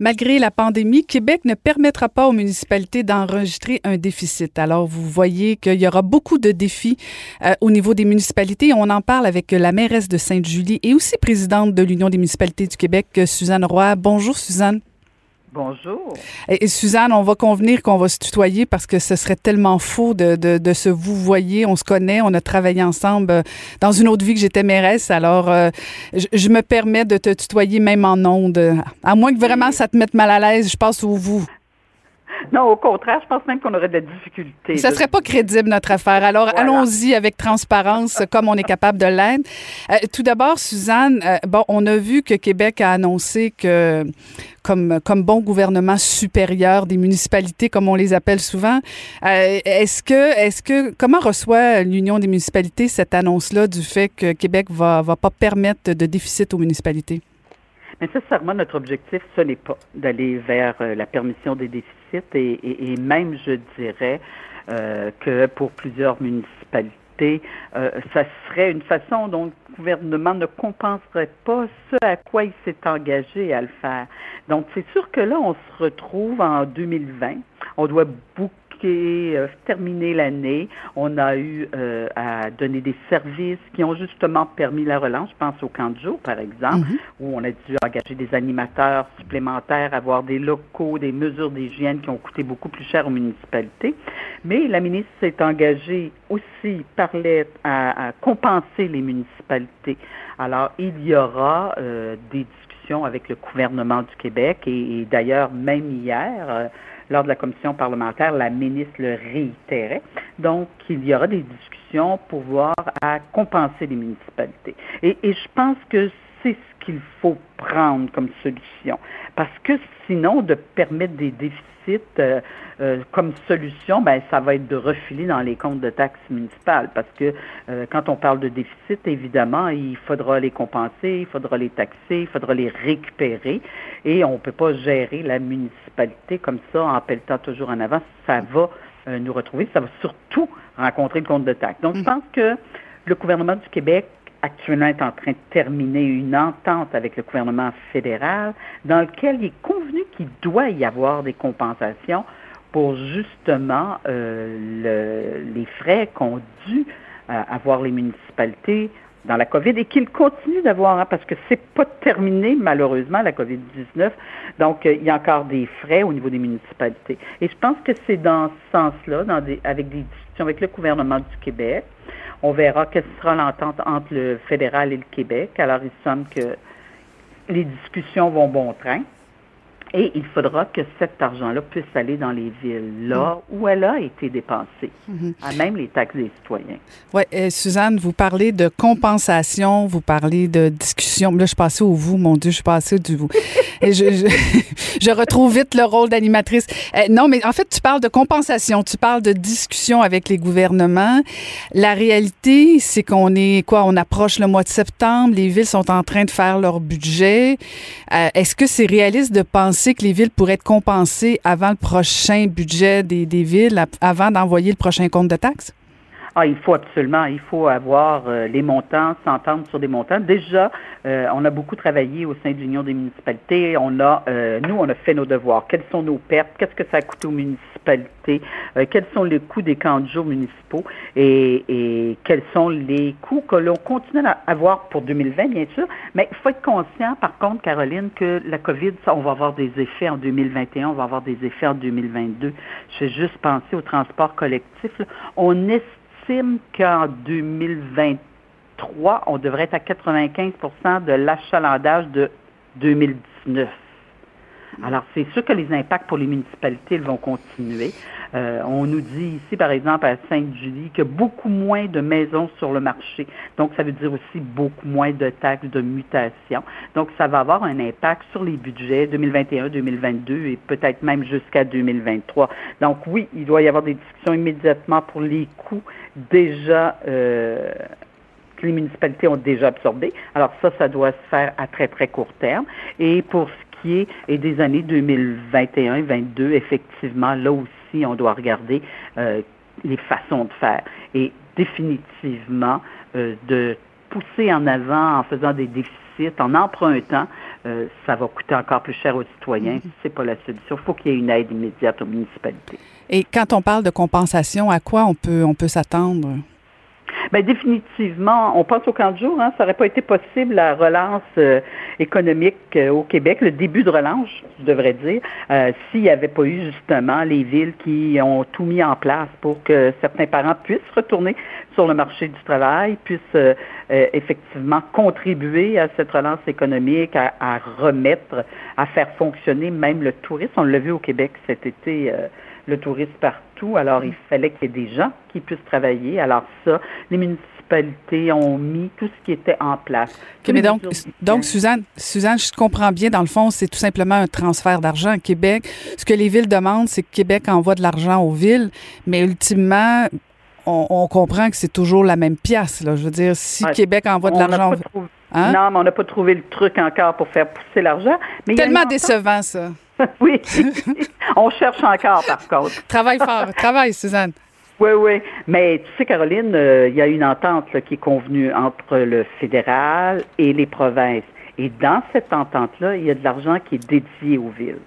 Malgré la pandémie, Québec ne permettra pas aux municipalités d'enregistrer un déficit. Alors, vous voyez qu'il y aura beaucoup de défis euh, au niveau des municipalités. On en parle avec la mairesse de Sainte-Julie et aussi présidente de l'Union des municipalités du Québec, Suzanne Roy. Bonjour, Suzanne. Bonjour. Et, Suzanne, on va convenir qu'on va se tutoyer parce que ce serait tellement faux de, de, se vous voyez. On se connaît, on a travaillé ensemble euh, dans une autre vie que j'étais mairesse. Alors, euh, je, me permets de te tutoyer même en ondes. À moins que vraiment ça te mette mal à l'aise, je passe au vous. Non, au contraire, je pense même qu'on aurait de la difficulté. Ça ne serait pas crédible, notre affaire. Alors, allons-y avec transparence, comme on est capable de l'être. Euh, tout d'abord, Suzanne, euh, bon, on a vu que Québec a annoncé que, comme, comme bon gouvernement supérieur des municipalités, comme on les appelle souvent, euh, est-ce que, est-ce que, comment reçoit l'Union des municipalités cette annonce-là du fait que Québec va, va pas permettre de déficit aux municipalités? Nécessairement, notre objectif, ce n'est pas d'aller vers la permission des déficits et, même, je dirais, euh, que pour plusieurs municipalités, euh, ça serait une façon dont le gouvernement ne compenserait pas ce à quoi il s'est engagé à le faire. Donc, c'est sûr que là, on se retrouve en 2020. On doit beaucoup euh, terminé l'année. On a eu euh, à donner des services qui ont justement permis la relance. Je pense au camp de jour, par exemple, mhm. où on a dû engager des animateurs supplémentaires, avoir des locaux, des mesures d'hygiène qui ont coûté beaucoup plus cher aux municipalités. Mais la ministre s'est engagée aussi, parlait à, compenser les municipalités. Alors, il y aura euh, des discussions avec le gouvernement du Québec et, d'ailleurs, même hier, lors de la commission parlementaire, la ministre le réitérait. Donc, il y aura des discussions pour voir à compenser les municipalités. Et, je pense que c'est ce qu'il faut prendre comme solution. Parce que sinon, de permettre des déficits euh, euh, comme solution, ben, ça va être de refiler dans les comptes de taxes municipales. Parce que euh, quand on parle de déficit, évidemment, il faudra les compenser, il faudra les taxer, il faudra les récupérer. Et on ne peut pas gérer la municipalité comme ça en pelletant toujours en avant. Ça va nous retrouver. Ça va surtout rencontrer le compte de taxes. Donc, je mm. pense que le gouvernement du Québec actuellement est en train de terminer une entente avec le gouvernement fédéral dans lequel il est convenu qu'il doit y avoir des compensations pour justement euh, les frais qu'ont dû euh, avoir les municipalités dans la COVID et qu'ils continuent d'avoir, hein, parce que c'est pas terminé malheureusement la COVID-19. Donc euh, il y a encore des frais au niveau des municipalités. Et je pense que c'est dans ce sens-là, avec des discussions avec le gouvernement du Québec, on verra quelle sera l'entente entre le fédéral et le Québec. Alors, il semble que les discussions vont bon train. Et il faudra que cet argent-là puisse aller dans les villes, là mm. où elle a été dépensée, mm-hmm. à même les taxes des citoyens. Oui, Suzanne, vous parlez de compensation, vous parlez de discussion. Là, je suis passée au vous, mon Dieu, je suis passée du vous. Et je, je, retrouve vite le rôle d'animatrice. Euh, non, mais en fait, tu parles de compensation, tu parles de discussion avec les gouvernements. La réalité, c'est qu'on est, quoi, on approche le mois de septembre, les villes sont en train de faire leur budget. Euh, est-ce que c'est réaliste de penser que les villes pourraient être compensées avant le prochain budget des, villes, avant d'envoyer le prochain compte de taxes? Ah, il faut absolument, il faut avoir euh, les montants, s'entendre sur des montants. Déjà, euh, on a beaucoup travaillé au sein de l'Union des municipalités. On a, euh, nous, on a fait nos devoirs. Quelles sont nos pertes? Qu'est-ce que ça a coûté aux municipalités? quels sont les coûts des camps de jour municipaux? Et, quels sont les coûts que l'on continue à avoir pour 2020, bien sûr? Mais il faut être conscient, par contre, Caroline, que la COVID, ça, on va avoir des effets en 2021, on va avoir des effets en 2022. Je fais juste penser au transport collectif. On estime estime qu'en 2023, on devrait être à 95% de l'achalandage de 2019. Alors, c'est sûr que les impacts pour les municipalités vont continuer. Euh, on nous dit ici, par exemple, à Sainte-Julie, que beaucoup moins de maisons sur le marché. Donc, ça veut dire aussi beaucoup moins de taxes de mutation. Donc, ça va avoir un impact sur les budgets 2021, 2022 et peut-être même jusqu'à 2023. Donc, oui, il doit y avoir des discussions immédiatement pour les coûts déjà euh, que les municipalités ont déjà absorbés. Alors, ça, ça doit se faire à très, très court terme. Et pour et des années 2021 et 2022, effectivement, là aussi, on doit regarder euh, les façons de faire. Et définitivement, euh, de pousser en avant en faisant des déficits déficit en empruntant, euh, ça va coûter encore plus cher aux citoyens. Mm-hmm. C'est pas la solution. Il faut qu'il y ait une aide immédiate aux municipalités. Et quand on parle de compensation, à quoi on peut, on peut s'attendre? Bien, définitivement, on pense au camp de jour. Hein, ça n'aurait pas été possible la relance euh, économique euh, au Québec, le début de relance, je devrais dire, euh, s'il n'y avait pas eu justement les villes qui ont tout mis en place pour que certains parents puissent retourner sur le marché du travail, puissent effectivement contribuer à cette relance économique, à, à, remettre, à faire fonctionner même le tourisme. On l'a vu au Québec cet été le tourisme partout. Alors, il fallait qu'il y ait des gens qui puissent travailler. Alors ça, les municipalités ont mis tout ce qui était en place. mais donc, donc Suzanne, Suzanne, je comprends bien, dans le fond, c'est tout simplement un transfert d'argent à Québec. Ce que les villes demandent, c'est que Québec envoie de l'argent aux villes, mais ultimement, on, comprend que c'est toujours la même pièce. Là. Je veux dire, si Québec envoie de l'argent... Hein? Non, mais on n'a pas trouvé le truc encore pour faire pousser l'argent. Tellement décevant, ça. oui. On cherche encore, par contre. Travaille fort. Travaille, Suzanne. Oui, oui. Mais tu sais, Caroline, euh, il y a une entente qui est convenue entre le fédéral et les provinces. Et dans cette entente-là, il y a de l'argent qui est dédié aux villes.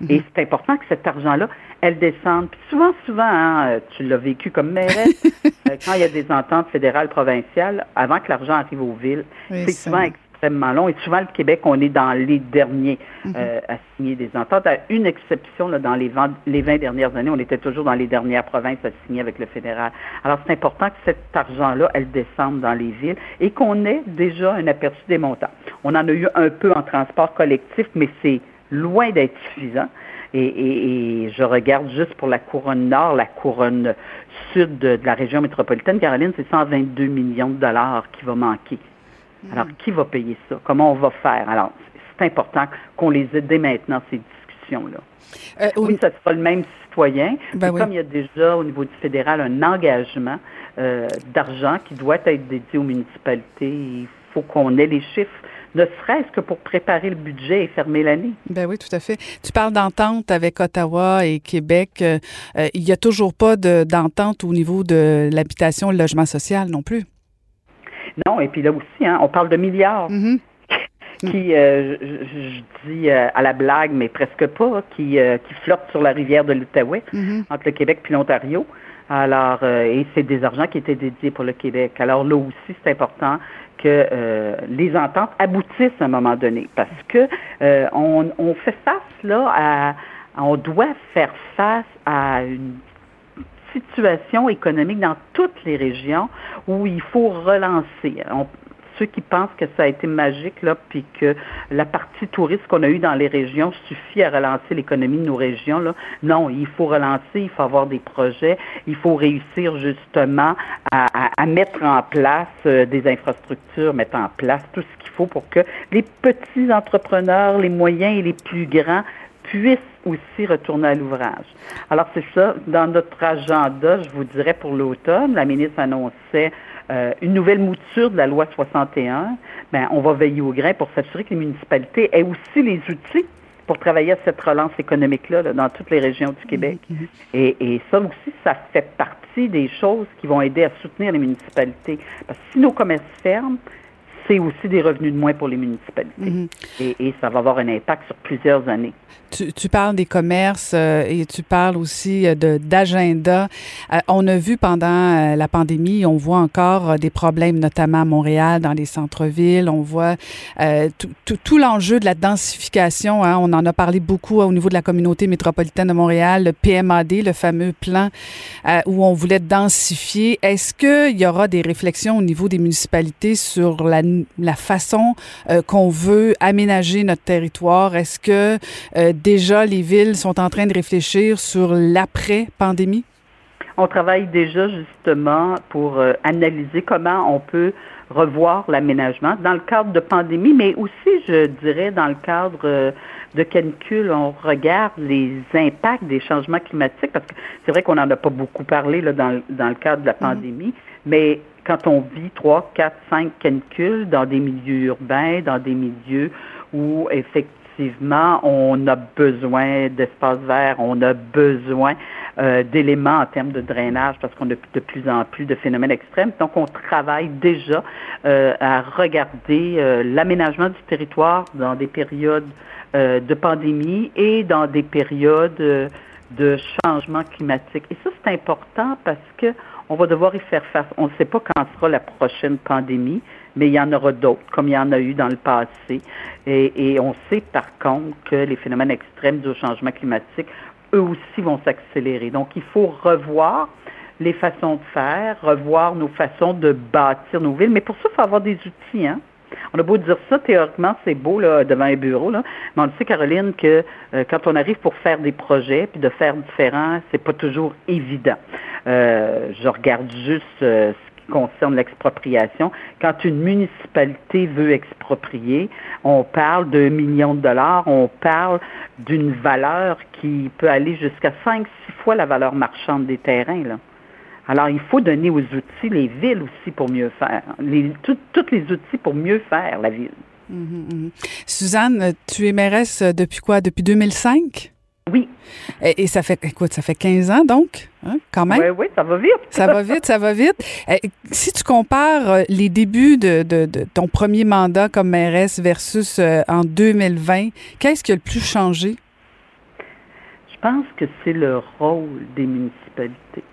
Mhm. Et c'est important que cet argent-là, elle descende. Puis souvent, souvent, hein, euh, tu l'as vécu comme mairesse, euh, quand il y a des ententes fédérales, provinciales, avant que l'argent arrive aux villes, c'est souvent extrêmement long. Et souvent, le Québec, on est dans les derniers mhm. euh, à signer des ententes. À une exception, là, dans les 20, les 20 dernières années, on était toujours dans les dernières provinces à signer avec le fédéral. Alors, c'est important que cet argent-là, elle descende dans les villes et qu'on ait déjà un aperçu des montants. On en a eu un peu en transport collectif, mais c'est loin d'être suffisant. Et, je regarde juste pour la couronne nord, la couronne sud de, de la région métropolitaine, Caroline, c'est 122 millions de dollars qui va manquer alors, qui va payer ça? Comment on va faire? Alors, c'est important qu'on les aide dès maintenant, ces discussions-là. Euh, oui, ça sera le même citoyen. Ben Comme il y a déjà au niveau du fédéral un engagement euh, d'argent qui doit être dédié aux municipalités, il faut qu'on ait les chiffres ne serait-ce que pour préparer le budget et fermer l'année. Ben oui, tout à fait. Tu parles d'entente avec Ottawa et Québec. Euh, il n'y a toujours pas d'entente au niveau de l'habitation et le logement social non plus. Non, et puis là aussi, hein, on parle de milliards. Mm-hmm. qui, euh, je, dis euh, à la blague, mais presque pas, qui, euh, qui flottent sur la rivière de l'Outaouais, mm-hmm. entre le Québec puis l'Ontario. Alors, et c'est des argents qui étaient dédiés pour le Québec. Alors là aussi, c'est important que les ententes aboutissent à un moment donné, parce que on, on fait face là à, on doit faire face à une situation économique dans toutes les régions où il faut relancer. ceux qui pensent que ça a été magique, là, puis que la partie touriste qu'on a eue dans les régions suffit à relancer l'économie de nos régions, là. non, il faut relancer, il faut avoir des projets, il faut réussir justement à, mettre en place euh, des infrastructures, mettre en place tout ce qu'il faut pour que les petits entrepreneurs, les moyens et les plus grands puissent aussi retourner à l'ouvrage. Alors c'est ça, dans notre agenda, je vous dirais pour l'automne, la ministre annonçait euh, une nouvelle mouture de la loi 61. Ben, on va veiller au grain pour s'assurer que les municipalités aient aussi les outils pour travailler à cette relance économique-là dans toutes les régions du Québec. Mm-hmm. Et, et, ça aussi, ça fait partie des choses qui vont aider à soutenir les municipalités. Parce que si nos commerces ferment, c'est aussi des revenus de moins pour les municipalités. Mhm. et, ça va avoir un impact sur plusieurs années. Tu, parles des commerces euh, et tu parles aussi euh, d'agenda. Euh, on a vu pendant la pandémie, on voit encore des problèmes, notamment à Montréal, dans les centres-villes. On voit tout l'enjeu de la densification. Hein. on en a parlé beaucoup au niveau de la communauté métropolitaine de Montréal, le PMAD, le fameux plan où on voulait densifier. Est-ce qu'il y aura des réflexions au niveau des municipalités sur la la façon euh, qu'on veut aménager notre territoire? Est-ce que euh, déjà les villes sont en train de réfléchir sur l'après-pandémie? On travaille déjà justement pour euh, analyser comment on peut revoir l'aménagement dans le cadre de pandémie, mais aussi, je dirais, dans le cadre de canicule, on regarde les impacts des changements climatiques, parce que c'est vrai qu'on n'en a pas beaucoup parlé là, dans, dans le cadre de la mm-hmm. pandémie, mais quand on vit trois, quatre, cinq canicules dans des milieux urbains, dans des milieux où effectivement on a besoin d'espaces verts, on a besoin euh, d'éléments en termes de drainage parce qu'on a de plus en plus de phénomènes extrêmes. Donc, on travaille déjà euh, à regarder euh, l'aménagement du territoire dans des périodes de pandémie et dans des périodes de changement climatique. Et ça, c'est important parce que on va devoir y faire face. On ne sait pas quand sera la prochaine pandémie, mais il y en aura d'autres, comme il y en a eu dans le passé. Et, on sait par contre que les phénomènes extrêmes du changement climatique, eux aussi vont s'accélérer. Donc, il faut revoir les façons de faire, revoir nos façons de bâtir nos villes. Mais pour ça, il faut avoir des outils. Hein? On a beau dire ça, théoriquement, c'est beau là, devant un bureau, mais on sait, Caroline, que euh, quand on arrive pour faire des projets, puis de faire différent, c'est pas toujours évident. Euh, je regarde juste euh, ce qui concerne l'expropriation. Quand une municipalité veut exproprier, on parle d'un million de dollars, on parle d'une valeur qui peut aller jusqu'à 5-6 fois la valeur marchande des terrains. Là. Alors, il faut donner aux outils, les villes aussi, pour mieux faire. Les, tous les outils pour mieux faire la ville. Mhm, mhm. Suzanne, tu es mairesse depuis quoi? Depuis 2005? Oui. Et, ça fait, écoute, ça fait 15 ans donc, hein, quand même. Oui, oui, ça va vite. ça va vite, ça va vite. si tu compares euh, les débuts de, ton premier mandat comme mairesse versus euh, en 2020, qu'est-ce qui a le plus changé? Je pense que c'est le rôle des municipalités.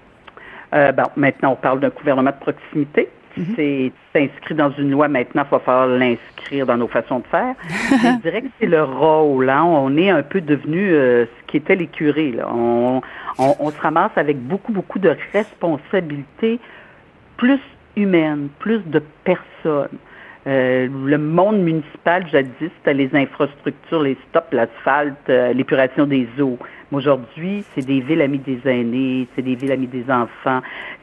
Euh, bon, maintenant, on parle d'un gouvernement de proximité. Mhm. C'est inscrit dans une loi maintenant, il va falloir l'inscrire dans nos façons de faire. je dirais que c'est le rôle. Hein. On est un peu devenu euh, ce qui était les curés. On, se ramasse avec beaucoup, beaucoup de responsabilités plus humaines, plus de personnes. Euh, le monde municipal, jadis, c'était les infrastructures, les stops, l'asphalte, l'épuration des eaux. Aujourd'hui, c'est des villes amies des aînés, c'est des villes amies des enfants,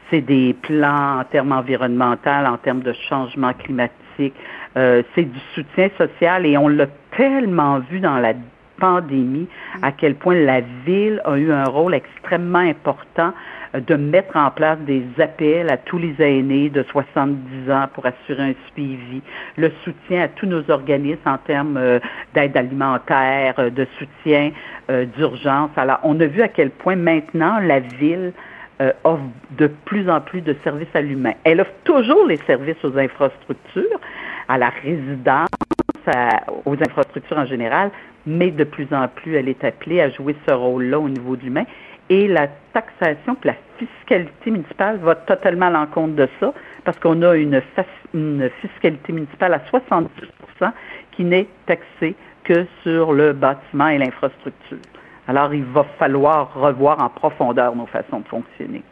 c'est des plans en termes environnementaux, en termes de changement climatique, euh, c'est du soutien social et on l'a tellement vu dans la pandémie à quel point la ville a eu un rôle extrêmement important de mettre en place des appels à tous les aînés de 70 ans pour assurer un suivi, le soutien à tous nos organismes en termes euh, d'aide alimentaire, euh, de soutien euh, d'urgence. Alors, on a vu à quel point maintenant la ville offre de plus en plus de services à l'humain. Elle offre toujours les services aux infrastructures, à la résidence, aux infrastructures en général, mais de plus en plus, elle est appelée à jouer ce rôle-là au niveau de l'humain. Et la taxation, la fiscalité municipale va totalement à l'encontre de ça, parce qu'on a une, fiscalité municipale à 70% qui n'est taxée que sur le bâtiment et l'infrastructure. Alors, il va falloir revoir en profondeur nos façons de fonctionner.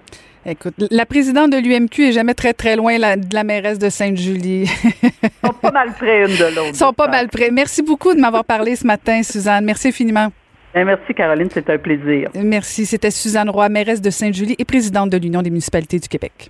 Écoute, la présidente de l'UMQ est jamais très, très loin de la mairesse de Sainte-Julie. Ils sont pas mal près une de l'autre. Ils sont pas mal près. Merci beaucoup de m'avoir parlé ce matin, Suzanne. Merci infiniment. Merci, Caroline. C'était un plaisir. Merci. C'était Suzanne Roy, mairesse de Sainte-Julie et présidente de l'Union des municipalités du Québec.